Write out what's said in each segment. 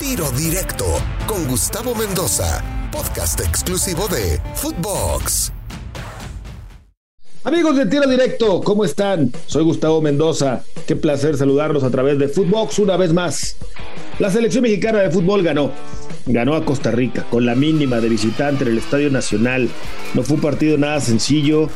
Tiro Directo con Gustavo Mendoza, podcast exclusivo de Footbox. Amigos de Tiro Directo, ¿cómo están? Soy Gustavo Mendoza. Qué placer saludarlos a través de Footbox una vez más. La selección mexicana de fútbol ganó. Ganó a Costa Rica con la mínima de visitante en el Estadio Nacional. No fue un partido nada sencillo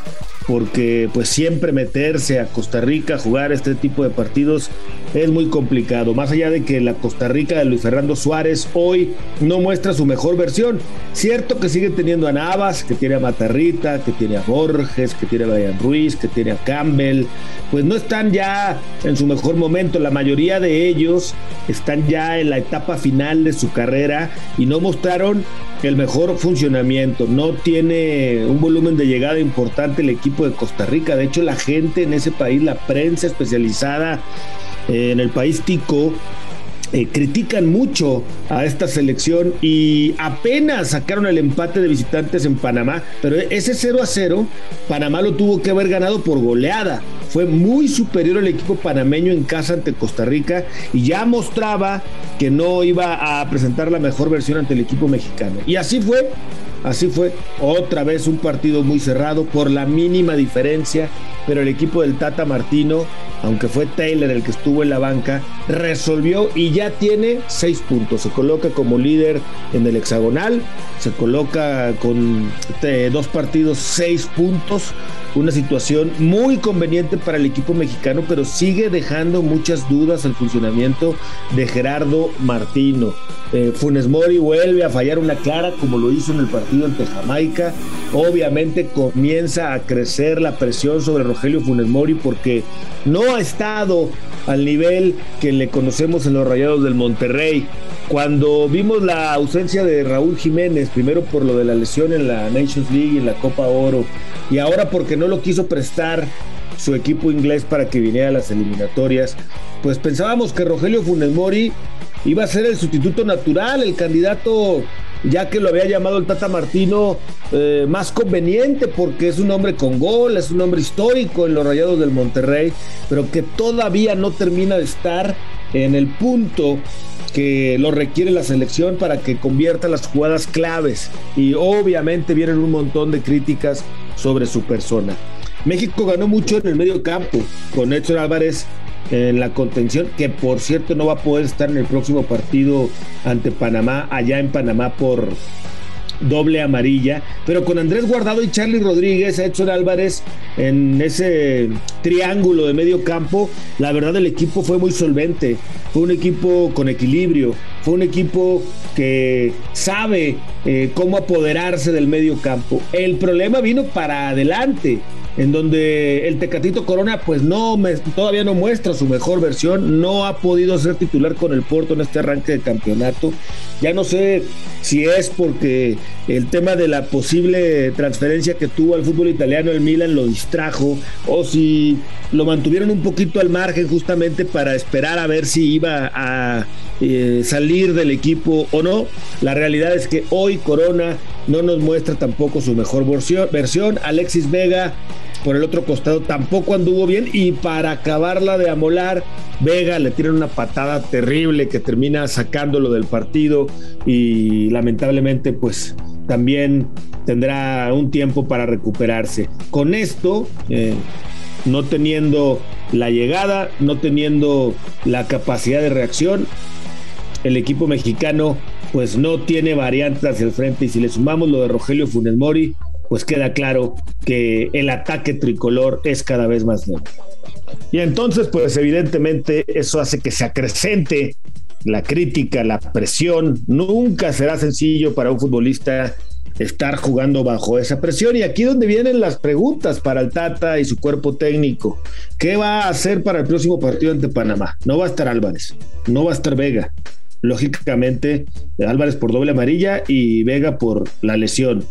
porque pues siempre meterse a Costa Rica a jugar este tipo de partidos es muy complicado. Más allá de que la Costa Rica de Luis Fernando Suárez hoy no muestra su mejor versión. Cierto que sigue teniendo a Navas, que tiene a Matarrita, que tiene a Borges, que tiene a Brian Ruiz, que tiene a Campbell. Pues no están ya en su mejor momento. La mayoría de ellos están ya en la etapa final de su carrera y no mostraron el mejor funcionamiento. No tiene un volumen de llegada importante el equipo de Costa Rica. De hecho, la gente en ese país, la prensa especializada eh, en el país tico, eh, critican mucho a esta selección y apenas sacaron el empate de visitantes en Panamá, pero ese 0 a 0, Panamá lo tuvo que haber ganado por goleada. Fue muy superior el equipo panameño en casa ante Costa Rica y ya mostraba que no iba a presentar la mejor versión ante el equipo mexicano. Y así fue, Así fue, otra vez un partido muy cerrado por la mínima diferencia, pero el equipo del Tata Martino, aunque fue Taylor el que estuvo en la banca, resolvió y ya tiene seis puntos. Se coloca como líder en el hexagonal, se coloca con eh, dos partidos, seis puntos una situación muy conveniente para el equipo mexicano, pero sigue dejando muchas dudas el funcionamiento de Gerardo Martino. Eh, Funes Mori vuelve a fallar una clara como lo hizo en el partido ante Jamaica. Obviamente comienza a crecer la presión sobre Rogelio Funes Mori porque no ha estado al nivel que le conocemos en los Rayados del Monterrey. Cuando vimos la ausencia de Raúl Jiménez, primero por lo de la lesión en la Nations League y en la Copa Oro, y ahora porque no lo quiso prestar su equipo inglés para que viniera a las eliminatorias, pues pensábamos que Rogelio Funes Mori iba a ser el sustituto natural, el candidato, ya que lo había llamado el Tata Martino, eh, más conveniente porque es un hombre con gol, es un hombre histórico en los Rayados del Monterrey, pero que todavía no termina de estar en el punto que lo requiere la selección para que convierta las jugadas claves y obviamente vienen un montón de críticas sobre su persona. México ganó mucho en el medio campo con Héctor Álvarez en la contención, que por cierto no va a poder estar en el próximo partido ante Panamá, allá en Panamá por doble amarilla, pero con Andrés Guardado y Charlie Rodríguez, Edson Álvarez en ese triángulo de medio campo, la verdad el equipo fue muy solvente, fue un equipo con equilibrio, fue un equipo que sabe eh, cómo apoderarse del medio campo. El problema vino para adelante, en donde el Tecatito Corona pues no me, todavía no muestra su mejor versión, no ha podido ser titular con el Porto en este arranque de campeonato. Ya no sé si es porque el tema de la posible transferencia que tuvo al fútbol italiano el Milan lo distrajo o si lo mantuvieron un poquito al margen justamente para esperar a ver si iba a eh, salir del equipo o no. La realidad es que hoy Corona no nos muestra tampoco su mejor versión. Alexis Vega por el otro costado tampoco anduvo bien y para acabarla de amolar, Vega le tiran una patada terrible que termina sacándolo del partido y lamentablemente pues también tendrá un tiempo para recuperarse. Con esto, eh, no teniendo la llegada, no teniendo la capacidad de reacción, el equipo mexicano pues no tiene variantes hacia el frente y si le sumamos lo de Rogelio Funes Mori, pues queda claro que el ataque tricolor es cada vez más débil. Y entonces, pues evidentemente eso hace que se acrecente la crítica, la presión. Nunca será sencillo para un futbolista estar jugando bajo esa presión. Y aquí donde vienen las preguntas para el Tata y su cuerpo técnico. ¿Qué va a hacer para el próximo partido ante Panamá? No va a estar Álvarez, no va a estar Vega. Lógicamente, Álvarez por doble amarilla y Vega por la lesión.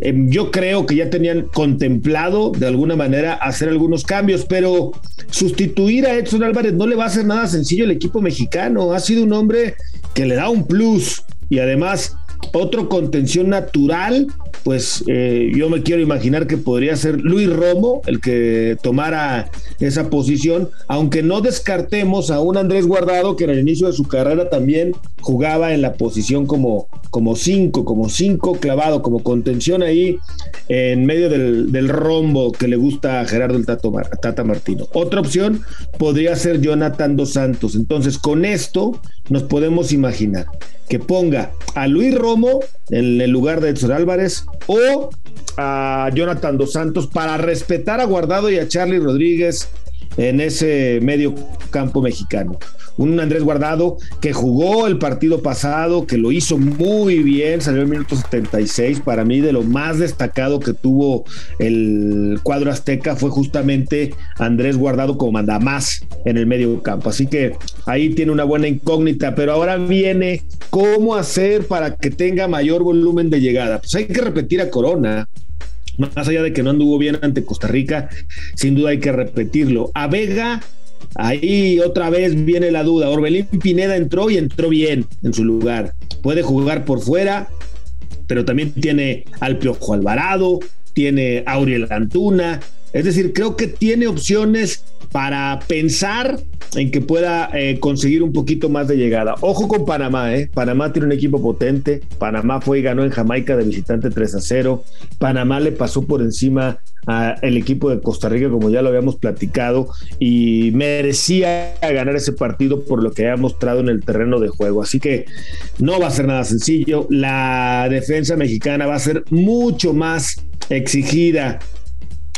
Em, yo creo que ya tenían contemplado de alguna manera hacer algunos cambios, pero sustituir a Edson Álvarez no le va a hacer nada sencillo al equipo mexicano. Ha sido un hombre que le da un plus y además Otro contención natural, pues eh, yo me quiero imaginar que podría ser Luis Romo el que tomara esa posición, aunque no descartemos a un Andrés Guardado que en el inicio de su carrera también jugaba en la posición como, como cinco, como cinco clavado, como contención ahí en medio del, rombo que le gusta a Gerardo el Tata Martino. Otra opción podría ser Jonathan Dos Santos. Entonces, con esto nos podemos imaginar que ponga a Luis Romo en el lugar de Edson Álvarez o a Jonathan Dos Santos para respetar a Guardado y a Charlie Rodríguez en ese medio campo mexicano. Un Andrés Guardado que jugó el partido pasado, que lo hizo muy bien, salió en minuto 76, para mí de lo más destacado que tuvo el cuadro azteca fue justamente Andrés Guardado como manda más en el medio campo, así que ahí tiene una buena incógnita, pero ahora viene cómo hacer para que tenga mayor volumen de llegada, pues hay que repetir a Corona, más allá de que no anduvo bien ante Costa Rica, sin duda hay que repetirlo. A Vega Ahí otra vez viene la duda. Orbelín Pineda entró y entró bien en su lugar. Puede jugar por fuera, pero también tiene al Piojo Alvarado, tiene a Auriel Antuna. Es decir, creo que tiene opciones para pensar en que pueda eh, conseguir un poquito más de llegada. Ojo con Panamá, ¿eh? Panamá tiene un equipo potente. Panamá fue y ganó en Jamaica de visitante 3 a 0. Panamá le pasó por encima al equipo de Costa Rica, como ya lo habíamos platicado, y merecía ganar ese partido por lo que ha mostrado en el terreno de juego. Así que no va a ser nada sencillo. La defensa mexicana va a ser mucho más exigida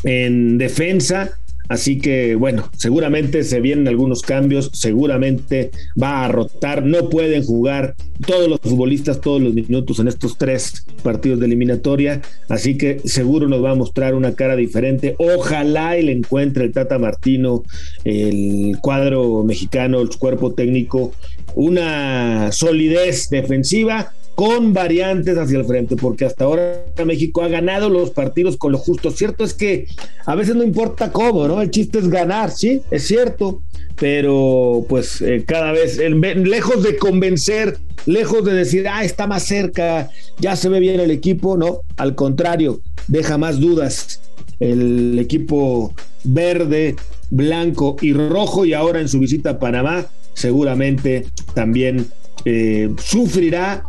en defensa. Así que bueno, seguramente se vienen algunos cambios, seguramente va a rotar, no pueden jugar todos los futbolistas todos los minutos en estos tres partidos de eliminatoria, así que seguro nos va a mostrar una cara diferente. Ojalá y le encuentre el Tata Martino, el cuadro mexicano, el cuerpo técnico, una solidez defensiva con variantes hacia el frente, porque hasta ahora México ha ganado los partidos con lo justo. Cierto es que a veces no importa cómo, ¿no? El chiste es ganar, sí, es cierto, pero pues eh, cada vez, lejos de convencer, lejos de decir, ah, está más cerca, ya se ve bien el equipo, no, al contrario, deja más dudas el equipo verde, blanco y rojo y ahora en su visita a Panamá seguramente también eh, sufrirá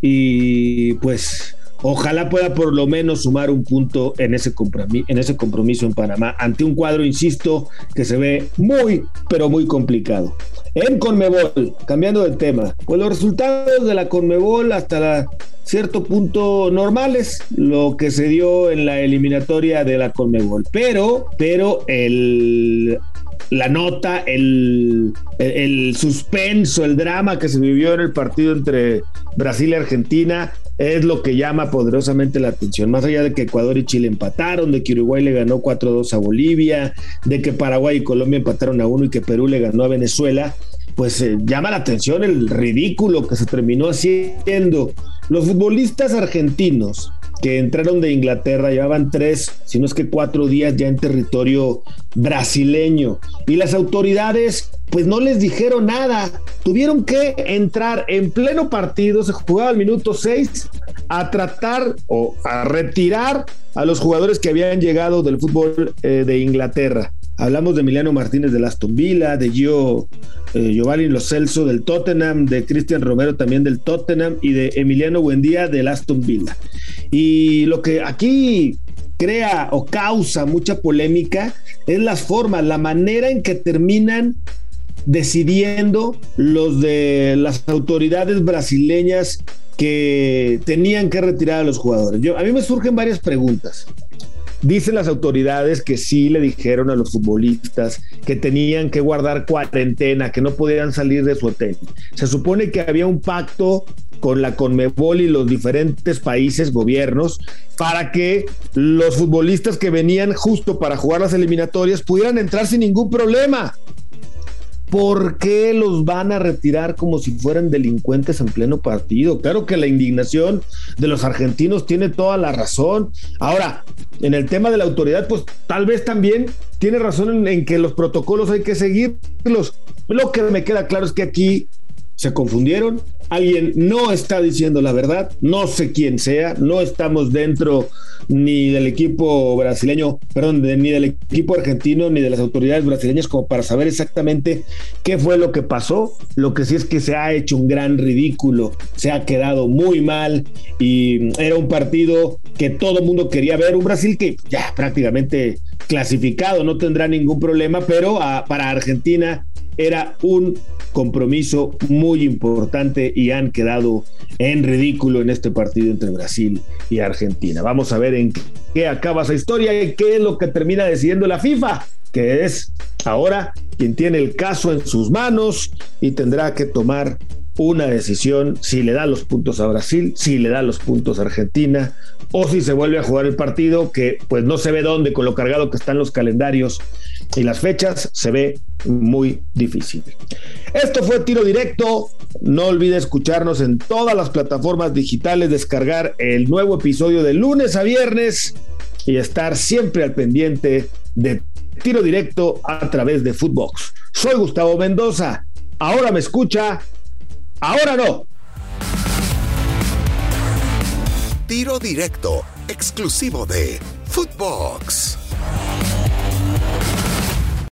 y pues ojalá pueda por lo menos sumar un punto en ese, compromiso, en ese compromiso en Panamá ante un cuadro, insisto, que se ve muy, pero muy complicado. En Conmebol, cambiando de tema, pues los resultados de la Conmebol hasta cierto punto normales, lo que se dio en la eliminatoria de la Conmebol, pero, pero el la nota, el, el, suspenso, el drama que se vivió en el partido entre Brasil y Argentina es lo que llama poderosamente la atención. Más allá de que Ecuador y Chile empataron, de que Uruguay le ganó 4-2 a Bolivia, de que Paraguay y Colombia empataron a uno y que Perú le ganó a Venezuela, pues eh, llama la atención el ridículo que se terminó haciendo. Los futbolistas argentinos que entraron de Inglaterra, llevaban tres, si no es que cuatro días ya en territorio brasileño. Y las autoridades, pues no les dijeron nada. Tuvieron que entrar en pleno partido, se jugaba al minuto seis, a tratar o a retirar a los jugadores que habían llegado del fútbol eh, de Inglaterra. Hablamos de Emiliano Martínez de Aston Villa, de Gio eh, Giovanni Lo Celso del Tottenham, de Cristian Romero también del Tottenham y de Emiliano Buendía del Aston Villa. Y lo que aquí crea o causa mucha polémica es las formas, la manera en que terminan decidiendo los de las autoridades brasileñas que tenían que retirar a los jugadores. Yo, a mí me surgen varias preguntas. Dicen las autoridades que sí le dijeron a los futbolistas que tenían que guardar cuarentena, que no podían salir de su hotel. Se supone que había un pacto con la Conmebol y los diferentes países, gobiernos, para que los futbolistas que venían justo para jugar las eliminatorias pudieran entrar sin ningún problema. ¿Por qué los van a retirar como si fueran delincuentes en pleno partido? Claro que la indignación de los argentinos tiene toda la razón. Ahora, en el tema de la autoridad, pues tal vez también tiene razón en, que los protocolos hay que seguirlos. Lo que me queda claro es que aquí se confundieron, alguien no está diciendo la verdad, no sé quién sea, no estamos dentro ni del equipo brasileño, perdón, ni del equipo argentino, ni de las autoridades brasileñas como para saber exactamente qué fue lo que pasó. Lo que sí es que se ha hecho un gran ridículo, se ha quedado muy mal y era un partido que todo el mundo quería ver, un Brasil que ya prácticamente clasificado, no tendrá ningún problema, pero para Argentina era un compromiso muy importante y han quedado en ridículo en este partido entre Brasil y Argentina. Vamos a ver en qué acaba esa historia y qué es lo que termina decidiendo la FIFA, que es ahora quien tiene el caso en sus manos y tendrá que tomar una decisión si le da los puntos a Brasil, si le da los puntos a Argentina o si se vuelve a jugar el partido que pues no se ve dónde con lo cargado que están los calendarios y las fechas se ve muy difícil. Esto fue tiro directo. No olvide escucharnos en todas las plataformas digitales, descargar el nuevo episodio de lunes a viernes y estar siempre al pendiente de tiro directo a través de Footbox. Soy Gustavo Mendoza. Ahora me escucha Ahora no. Tiro directo, exclusivo de Footbox.